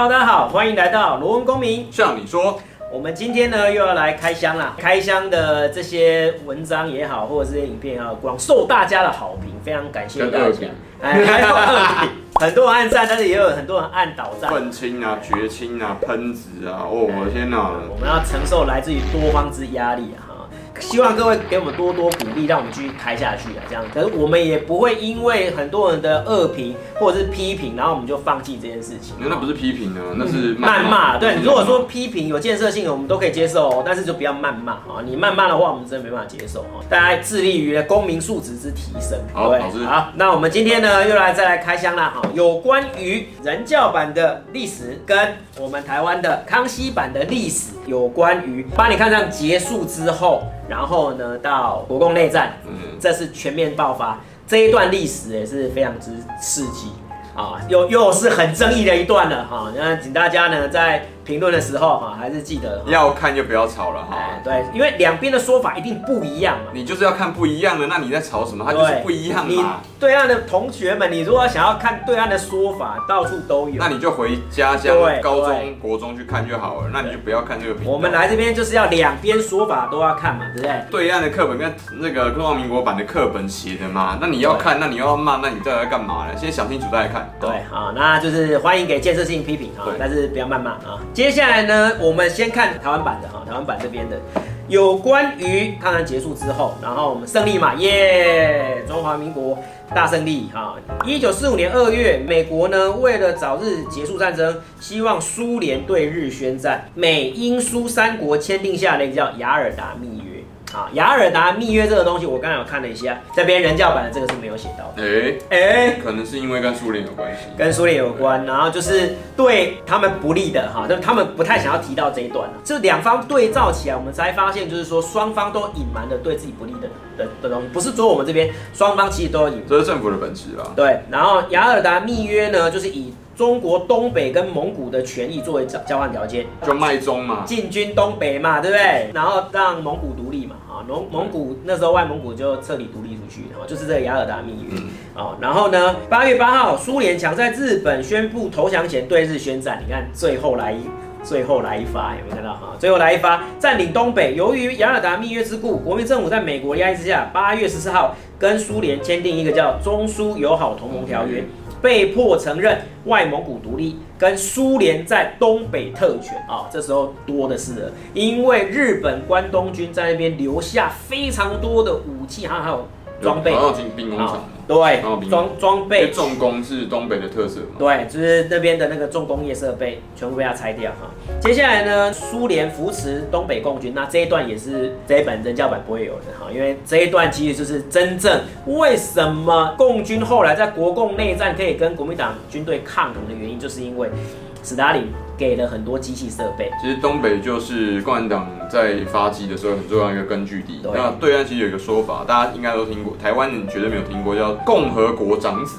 Hello，大家好，欢迎来到罗文公民。像你说，我们今天呢又要来开箱啦。开箱的这些文章也好，或者这些影片也好，广受大家的好评，非常感谢大家。哎，还有很多人按赞，但是也有很多人按倒赞。愤青啊，绝青啊，喷子啊，哦，我的天哪！我们要承受来自于多方之压力啊。希望各位给我们多多鼓励，让我们继续开下去啊！这样，可是我们也不会因为很多人的恶评或者是批评，然后我们就放弃这件事情。那那不是批评呢，那是谩骂。对，你如果说批评有建设性的，我们都可以接受哦，但是就不要谩骂啊！你谩骂的话，我们真的没办法接受哦。大家致力于公民素质之提升。好，对，老师。好，那我们今天呢，又来再来开箱啦！哈，有关于人教版的历史，跟我们台湾的康熙版的历史，有关于巴黎抗战结束之后。然后呢，到国共内战，嗯，这是全面爆发这一段历史也是非常之刺激啊，又又是很争议的一段了哈。那请大家呢在。评论的时候哈，还是记得要看就不要吵了哈。对，因为两边的说法一定不一样嘛。你就是要看不一样的，那你在吵什么？它就是不一样嘛。你对岸的同学们，你如果想要看对岸的说法，到处都有。那你就回家乡高中、国中去看就好了。那你就不要看这个。我们来这边就是要两边说法都要看嘛，对不对？对岸的课本跟那个中华民国版的课本写的嘛，那你要看，那你要骂，那你到底在干嘛呢？先想清楚再来看。对啊，那就是欢迎给建设性批评啊，但是不要谩骂啊。接下来呢？我们先看台湾版的哈，台湾版这边的有关于抗战结束之后，然后我们胜利嘛，耶，中华民国大胜利哈。一九四五年二月，美国呢为了早日结束战争，希望苏联对日宣战，美英苏三国签订下了一个叫《雅尔达密约》。啊，雅尔达密约这个东西，我刚才有看了一下，这边人教版的这个是没有写到的。哎哎，可能是因为跟苏联有关系，跟苏联有关，然后就是对他们不利的哈，就他们不太想要提到这一段。这两方对照起来，我们才发现，就是说双方都隐瞒了对自己不利的的的东西，不是说我们这边双方其实都有隐瞒，这是政府的本质啦。对，然后雅尔达密约呢，就是以中国东北跟蒙古的权益作为交交换条件，就卖中嘛，进军东北嘛，对不对？然后让蒙古独立嘛。蒙蒙古那时候外蒙古就彻底独立出去，然后就是这个雅尔达密约，哦，然后呢，八月八号，苏联强在日本宣布投降前对日宣战，你看最后来一最后来一发，有没有看到哈？最后来一发，占领东北。由于雅尔达密约之故，国民政府在美国压力之下，八月十四号跟苏联签订一个叫中苏友好同盟条约。被迫承认外蒙古独立，跟苏联在东北特权。啊、这时候多的是了，因为日本关东军在那边留下非常多的武器，还有还有装备，好像兵工厂。对，装装备重工是东北的特色嘛？对，就是那边的那个重工业设备全部被他拆掉哈。接下来呢，苏联扶持东北共军，那这一段也是这一本人教版不会有的哈，因为这一段其实就是真正为什么共军后来在国共内战可以跟国民党军队抗衡的原因，就是因为斯达林。给了很多机器设备。其实东北就是共产党在发迹的时候很重要一个根据地。那对岸其实有一个说法，大家应该都听过，台湾人绝对没有听过，叫 共和国长子。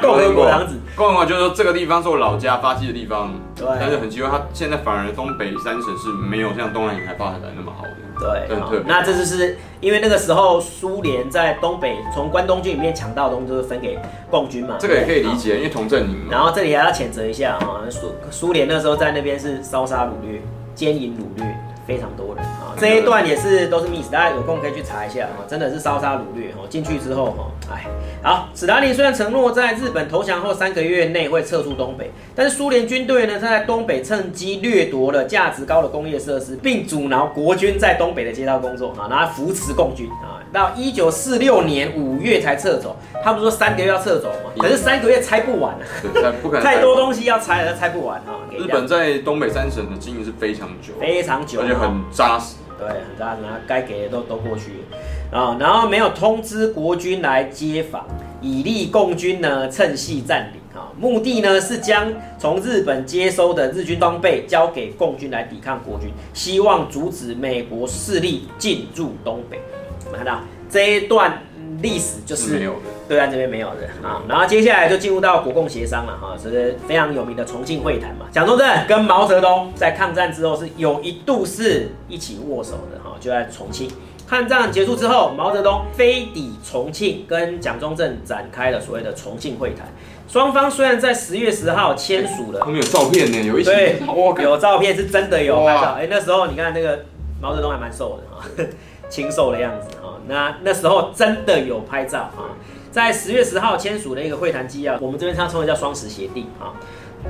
共和国长子，共和国就是说这个地方是我老家发迹的地方。对。但是很奇怪，他现在反而东北三省是没有像东南沿海发展的那么好的。对。那这就是因为那个时候苏联在东北从关东军里面抢到的东西，就是分给共军嘛。这个也可以理解，因为同阵营嘛。然后这里还要谴责一下啊，苏苏联。那时候在那边是烧杀掳掠、奸淫掳掠，非常多人啊。这一段也是都是 miss，，大家有空可以去查一下啊。真的是烧杀掳掠哈，进去之后哈，哎，好，史达林虽然承诺在日本投降后三个月内会撤出东北，但是苏联军队呢，在东北趁机掠夺了价值高的工业设施，并阻挠国军在东北的街道工作啊，然后扶持共军啊。到一九四六年五月才撤走，他不是说三个月要撤走吗？可是三个月拆不完啊，不可能，太多东西要拆了，拆不完啊。日本在东北三省的经营是非常久，非常久，而且很扎实。对，很扎实，该给的都都过去啊。然后没有通知国军来接访，以利共军呢趁隙占领啊。目的呢是将从日本接收的日军装备交给共军来抵抗国军，希望阻止美国势力进入东北。我们看到这一段历史就是对岸这边没有的啊，然后接下来就进入到国共协商了哈，这是非常有名的重庆会谈嘛。蒋中正跟毛泽东在抗战之后是有一度是一起握手的哈，就在重庆。抗战结束之后，毛泽东飞抵重庆，跟蒋中正展开了所谓的重庆会谈。双方虽然在十月十号签署了，他们有照片呢，有一对，有照片是真的有拍照。哎，那时候你看那个毛泽东还蛮瘦的啊，清瘦的样子啊。那那时候真的有拍照啊，在十月十号签署的一个会谈纪要，我们这边它称为叫双十协定啊。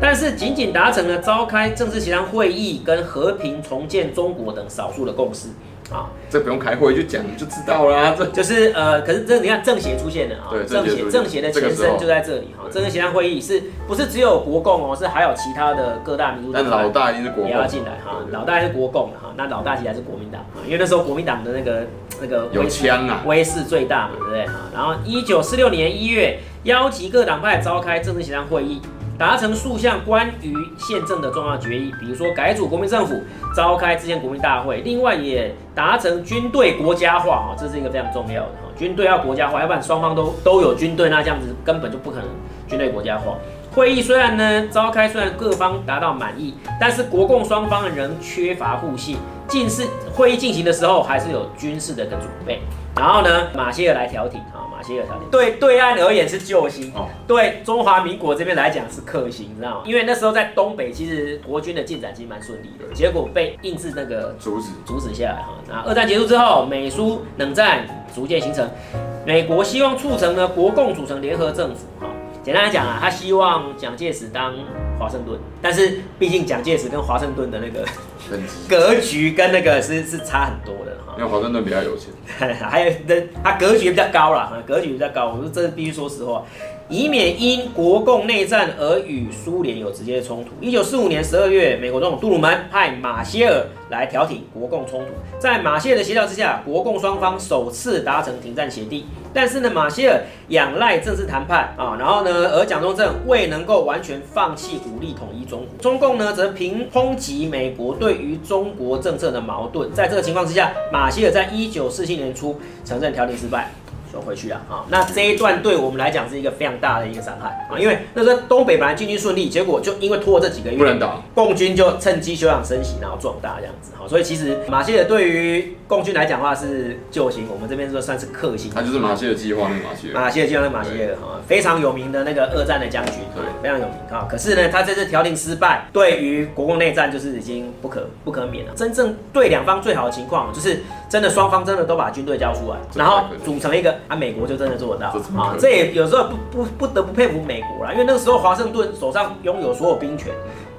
但是仅仅达成了召开政治协商会议跟和平重建中国等少数的共识。啊，这不用开会就讲就知道啦。这就是呃，可是这你看政协出现了啊，政协政协的前身就在这里哈。政治协商会议是不是只有国共哦？是还有其他的各大民族党，但老大一定是国共也要进来哈。老大是国共的哈，那老大其实还是国民党啊，因为那时候国民党的那个那个有枪啊，威势最大嘛，对不对啊？然后一九四六年一月，邀集各党派召开政治协商会议。达成数项关于宪政的重要决议，比如说改组国民政府、召开制宪国民大会，另外也达成军队国家化啊，这是一个非常重要的哈，军队要国家化，要不然双方都都有军队，那这样子根本就不可能军队国家化。会议虽然呢召开，虽然各方达到满意，但是国共双方仍缺乏互信，近是会议进行的时候还是有军事的一个准备。然后呢，马歇尔来调停啊，马歇尔调停，对对岸而言是救星，哦、对中华民国这边来讲是克星，你知道吗？因为那时候在东北，其实国军的进展其实蛮顺利的，结果被硬是那个阻止阻止下来哈。那二战结束之后，美苏冷战逐渐形成，美国希望促成呢国共组成联合政府哈。简单来讲啊，他希望蒋介石当华盛顿，但是毕竟蒋介石跟华盛顿的那个 格局跟那个是是差很多的哈。因为华盛顿比较有钱，还有那 他格局比较高啦，格局比较高。我说这是必须说实话，以免因国共内战而与苏联有直接的冲突。一九四五年十二月，美国总统杜鲁门派马歇尔来调停国共冲突，在马歇尔的协调之下，国共双方首次达成停战协定。但是呢，马歇尔仰赖政治谈判啊，然后呢，而蒋中正未能够完全放弃武力统一中国。中共呢，则凭抨击美国对于中国政策的矛盾。在这个情况之下，马歇尔在一九四七年初承认调停失败。收回去啊！啊，那这一段对我们来讲是一个非常大的一个伤害啊，因为那时候东北本来进军顺利，结果就因为拖了这几个月，不能打，共军就趁机休养生息，然后壮大这样子哈。所以其实马歇尔对于共军来讲的话是救星，我们这边说算是克星。他就是马歇尔计划那个马歇尔，马歇尔计划那个马歇尔哈，非常有名的那个二战的将军，对，非常有名啊。可是呢，他这次调停失败，对于国共内战就是已经不可不可免了。真正对两方最好的情况就是真的双方真的都把军队交出来，然后组成一个啊，美国就真的。做得到啊！这也有时候不不不得不佩服美国啦，因为那个时候华盛顿手上拥有所有兵权，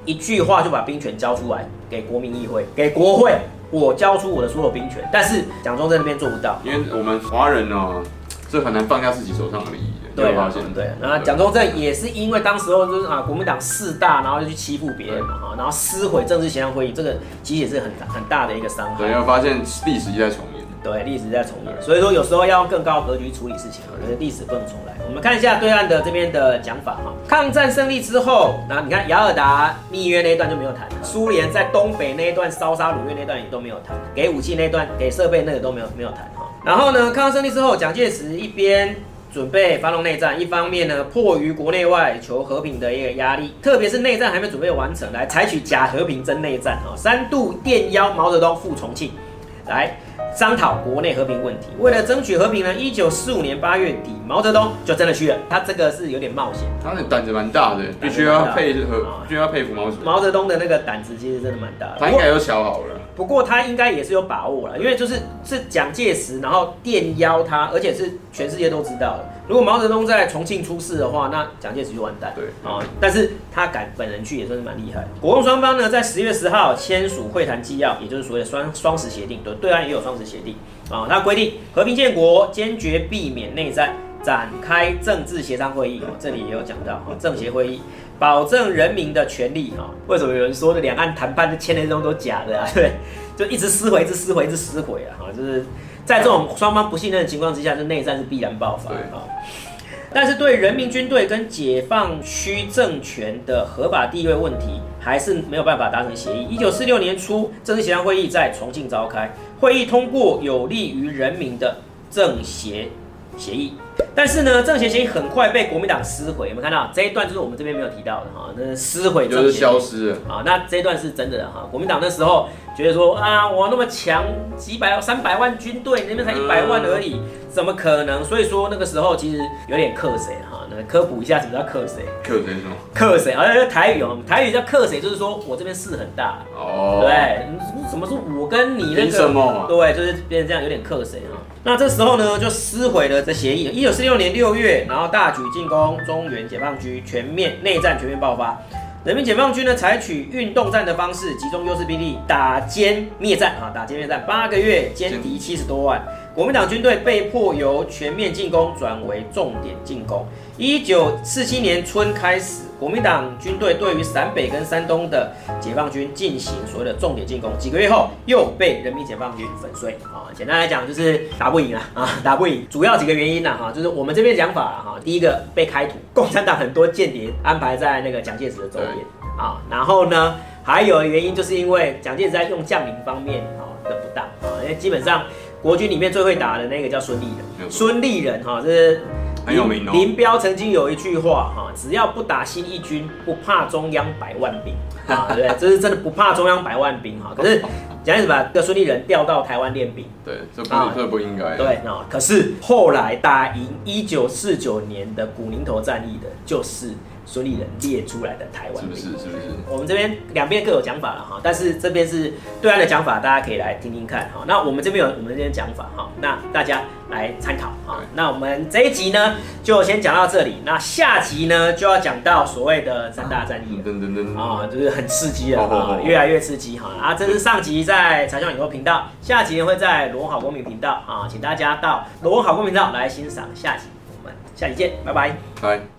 一句话就把兵权交出来给国民议会、给国会，我交出我的所有兵权。但是蒋中正那边做不到，因为我们华人呢，这很难放下自己手上的利益。对，发现对。那蒋中正也是因为当时候就是啊，国民党势大，然后就去欺负别人嘛，哈，然后撕毁政治协商会议，这个其实也是很很大的一个伤害。对，要发现历史一再重演。对，历史在重演，所以说有时候要用更高的格局处理事情，我觉得历史不能重来。我们看一下对岸的这边的讲法哈。抗战胜利之后，那你看雅尔达密约那一段就没有谈，苏联在东北那一段烧杀掳掠那段也都没有谈，给武器那段、给设备那个都没有没有谈哈。然后呢，抗战胜利之后，蒋介石一边准备发动内战，一方面呢，迫于国内外求和平的一个压力，特别是内战还没准备完成，来采取假和平真内战啊，三度电邀毛泽东赴重庆，来。商讨国内和平问题，为了争取和平呢，一九四五年八月底，毛泽东就真的去了。他这个是有点冒险，他的胆子蛮大的，必须要佩服，必须要佩服毛泽东。毛泽东的那个胆子其实真的蛮大的，他应该有想好了。不过他应该也是有把握了，因为就是是蒋介石，然后电邀他，而且是全世界都知道了。如果毛泽东在重庆出事的话，那蒋介石就完蛋。对啊，但是他敢本人去也算是蛮厉害。国共双方呢，在十月十号签署会谈纪要，也就是所谓的双双十协定。对，对岸也有双十协定啊。它规定和平建国，坚决避免内战，展开政治协商会议。这里也有讲到啊，政协会议，保证人民的权利啊。为什么有人说的两岸谈判签的这种都假的啊？对，就一直撕毁，一直撕毁，一直撕毁啊！哈，就是。在这种双方不信任的情况之下，这内战是必然爆发啊。但是对人民军队跟解放区政权的合法地位问题，还是没有办法达成协议。一九四六年初，政治协商会议在重庆召开，会议通过有利于人民的政协协议，但是呢，政协协议很快被国民党撕毁。有没有看到这一段？就是我们这边没有提到的哈，那撕毁就是消失啊。那这一段是真的哈，国民党那时候觉得说啊，我那么强，几百三百万军队，那边才一百万而已，怎么可能？所以说那个时候其实有点克谁哈。那科普一下什么叫克谁？克谁什么？克谁？而且台语哦，台语叫克谁，就是说我这边事很大哦。对，什么是我跟你那个？什么？对，就是变成这样，有点克谁啊。那这时候呢，就撕毁了这协议。一九四六年六月，然后大举进攻中原解放军，全面内战全面爆发。人民解放军呢，采取运动战的方式，集中优势兵力打歼灭战啊，打歼灭战，八个月歼敌七十多万。国民党军队被迫由全面进攻转为重点进攻。一九四七年春开始，国民党军队对于陕北跟山东的解放军进行所谓的重点进攻。几个月后，又被人民解放军粉碎。啊，简单来讲就是打不赢了啊，打不赢。主要几个原因呢？哈，就是我们这边讲法哈，第一个被开土，共产党很多间谍安排在那个蒋介石的周边啊。然后呢，还有原因就是因为蒋介石在用将领方面啊的不当啊，因为基本上。国军里面最会打的那个叫孙立人，孙立人哈，这是很有名哦。林彪曾经有一句话哈，只要不打新一军，不怕中央百万兵啊，对不对？这是真的不怕中央百万兵哈。可是讲什么？这个孙立人调到台湾练兵，对，这不这不应该。对那，可是后来打赢一九四九年的古宁头战役的，就是。孙立人列出来的台湾，是不是？是不是？我们这边两边各有讲法了哈，但是这边是对岸的讲法，大家可以来听听看哈。那我们这边有我们这边讲法哈，那大家来参考哈。那我们这一集呢，就先讲到这里。那下集呢，就要讲到所谓的三大战役，噔噔噔啊，就是很刺激了啊，越来越刺激哈。啊，这是上集在财商影后频道，下集呢会在罗文好公民频道啊，请大家到罗文好公民频道来欣赏下集。我们下集见，拜拜，拜。